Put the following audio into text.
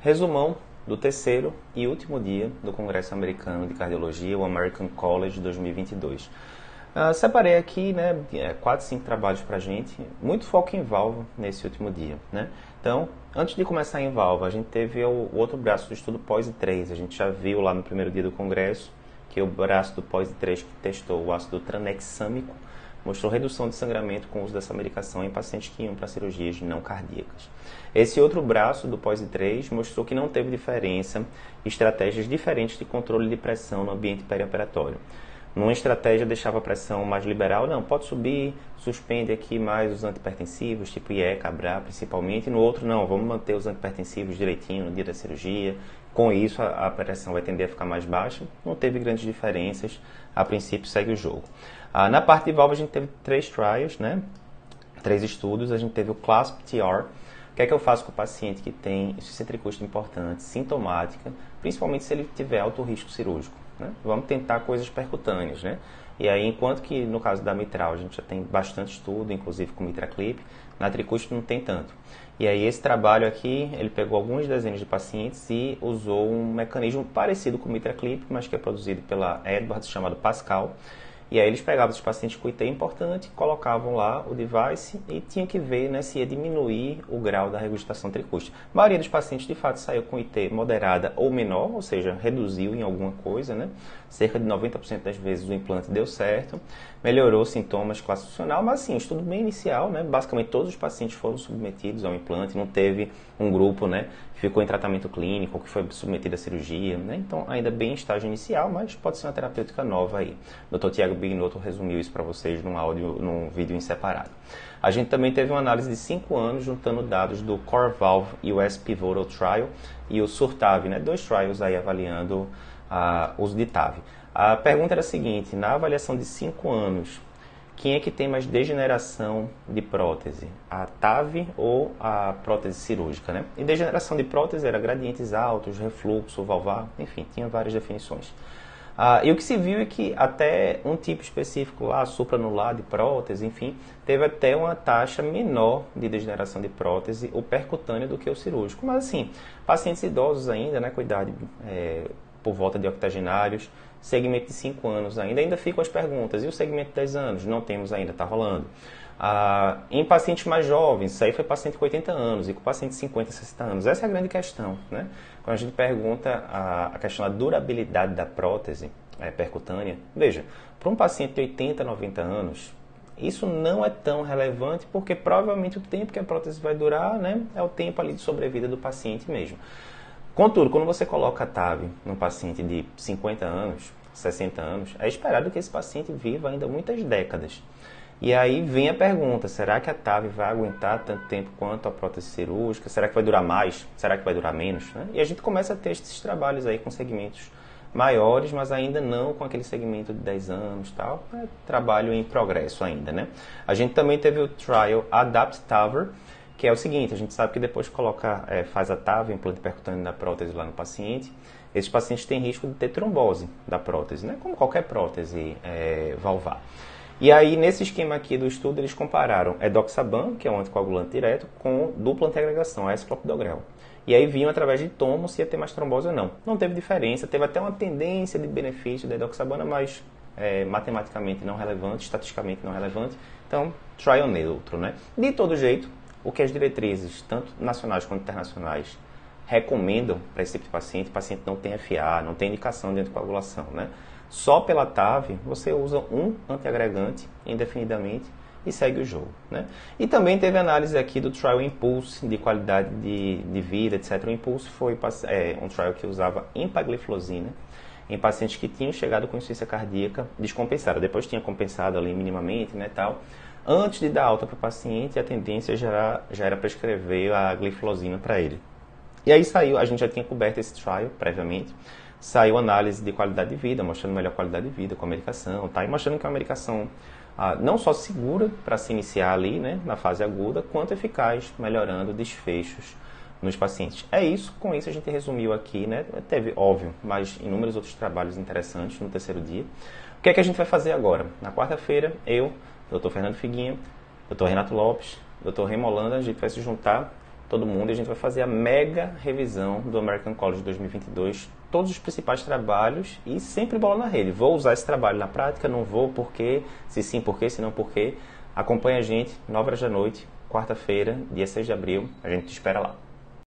Resumão do terceiro e último dia do Congresso Americano de Cardiologia, o American College 2022. Uh, separei aqui, né, é, quatro, cinco trabalhos para gente, muito foco em valva nesse último dia, né? Então, antes de começar em valva, a gente teve o, outro braço do estudo pós 3. A gente já viu lá no primeiro dia do congresso que o braço do pós 3 que testou o ácido tranexâmico mostrou redução de sangramento com o uso dessa medicação em pacientes que iam para cirurgias não cardíacas. Esse outro braço do pós 3 mostrou que não teve diferença, estratégias diferentes de controle de pressão no ambiente perioperatório. Numa estratégia deixava a pressão mais liberal, não, pode subir, suspende aqui mais os antipertensivos, tipo IE, Cabra principalmente. No outro, não, vamos manter os antipertensivos direitinho no dia da cirurgia. Com isso, a, a pressão vai tender a ficar mais baixa. Não teve grandes diferenças, a princípio segue o jogo. Ah, na parte de válvula, a gente teve três trials, né? três estudos. A gente teve o CLASP TR, o que é que eu faço com o paciente que tem insuficiência custo importante, sintomática, principalmente se ele tiver alto risco cirúrgico. Né? Vamos tentar coisas percutâneas, né? E aí, enquanto que no caso da mitral a gente já tem bastante estudo, inclusive com MitraClip, na tricusto não tem tanto. E aí esse trabalho aqui, ele pegou alguns desenhos de pacientes e usou um mecanismo parecido com o MitraClip, mas que é produzido pela Edwards, chamado Pascal, e aí eles pegavam os pacientes com IT importante, colocavam lá o device e tinha que ver né, se ia diminuir o grau da regurgitação tricústica. A maioria dos pacientes, de fato, saiu com IT moderada ou menor, ou seja, reduziu em alguma coisa, né? Cerca de 90% das vezes o implante deu certo, melhorou sintomas classe funcional, mas assim, estudo bem inicial, né? Basicamente todos os pacientes foram submetidos ao implante, não teve um grupo, né? ficou em tratamento clínico, que foi submetido à cirurgia, né? Então, ainda bem em estágio inicial, mas pode ser uma terapêutica nova aí. Dr. Tiago Bignotto resumiu isso para vocês num áudio, num vídeo em separado. A gente também teve uma análise de 5 anos juntando dados do Core Valve US Pivotal Trial e o Surtav, né? Dois trials aí avaliando uh, o uso de TAV. A pergunta era a seguinte, na avaliação de 5 anos, quem é que tem mais degeneração de prótese? A TAV ou a prótese cirúrgica, né? E degeneração de prótese era gradientes altos, refluxo, valvar, enfim, tinha várias definições. Ah, e o que se viu é que até um tipo específico lá, supranular de prótese, enfim, teve até uma taxa menor de degeneração de prótese, o percutâneo, do que o cirúrgico. Mas assim, pacientes idosos ainda, né, com idade é, por volta de octogenários, segmento de 5 anos ainda, ainda ficam as perguntas. E o segmento de 10 anos? Não temos ainda, está rolando. Ah, em pacientes mais jovens, isso aí foi paciente com 80 anos e com paciente de 50, 60 anos. Essa é a grande questão. Né? Quando a gente pergunta a, a questão da durabilidade da prótese é, percutânea, veja, para um paciente de 80, 90 anos, isso não é tão relevante porque provavelmente o tempo que a prótese vai durar né, é o tempo ali de sobrevida do paciente mesmo. Contudo, quando você coloca a TAV num paciente de 50 anos, 60 anos, é esperado que esse paciente viva ainda muitas décadas. E aí vem a pergunta: será que a TAV vai aguentar tanto tempo quanto a prótese cirúrgica? Será que vai durar mais? Será que vai durar menos? Né? E a gente começa a ter esses trabalhos aí com segmentos maiores, mas ainda não com aquele segmento de 10 anos tal. É trabalho em progresso ainda, né? A gente também teve o trial Adapt TAVR, que é o seguinte, a gente sabe que depois coloca, é, faz a TAV, implante percutâneo na prótese lá no paciente, esses pacientes têm risco de ter trombose da prótese, né? como qualquer prótese é, valvar. E aí, nesse esquema aqui do estudo, eles compararam edoxaban, que é um anticoagulante direto, com dupla antiagregação, esclopidogrel. E aí viam através de tomo se ia ter mais trombose ou não. Não teve diferença, teve até uma tendência de benefício da edoxabana, mas é, matematicamente não relevante, estatisticamente não relevante. Então, trial neutro, né? De todo jeito, o que as diretrizes, tanto nacionais quanto internacionais, recomendam para esse tipo de paciente, o paciente não tem FA, não tem indicação de anticoagulação, né? Só pela TAV, você usa um antiagregante indefinidamente e segue o jogo, né? E também teve análise aqui do trial Impulse, de qualidade de, de vida, etc. O Impulse foi é, um trial que usava empagliflozina em pacientes que tinham chegado com insuficiência cardíaca descompensada. Depois tinha compensado ali minimamente, né, tal antes de dar alta para o paciente, a tendência já era, já era prescrever a gliflozina para ele. E aí saiu, a gente já tinha coberto esse trial previamente, saiu análise de qualidade de vida, mostrando melhor qualidade de vida com a medicação, tá? e mostrando que é uma medicação ah, não só segura para se iniciar ali, né, na fase aguda, quanto eficaz, melhorando desfechos nos pacientes. É isso, com isso a gente resumiu aqui, né? Teve, óbvio, mas inúmeros outros trabalhos interessantes no terceiro dia. O que é que a gente vai fazer agora? Na quarta-feira, eu, doutor Fernando Figuinha, doutor Renato Lopes, doutor Remolanda, a gente vai se juntar todo mundo e a gente vai fazer a mega revisão do American College 2022, todos os principais trabalhos e sempre bola na rede. Vou usar esse trabalho na prática, não vou, por quê? Se sim, por quê? Se não, por quê? Acompanhe a gente, 9 horas da noite, quarta-feira, dia 6 de abril. A gente te espera lá.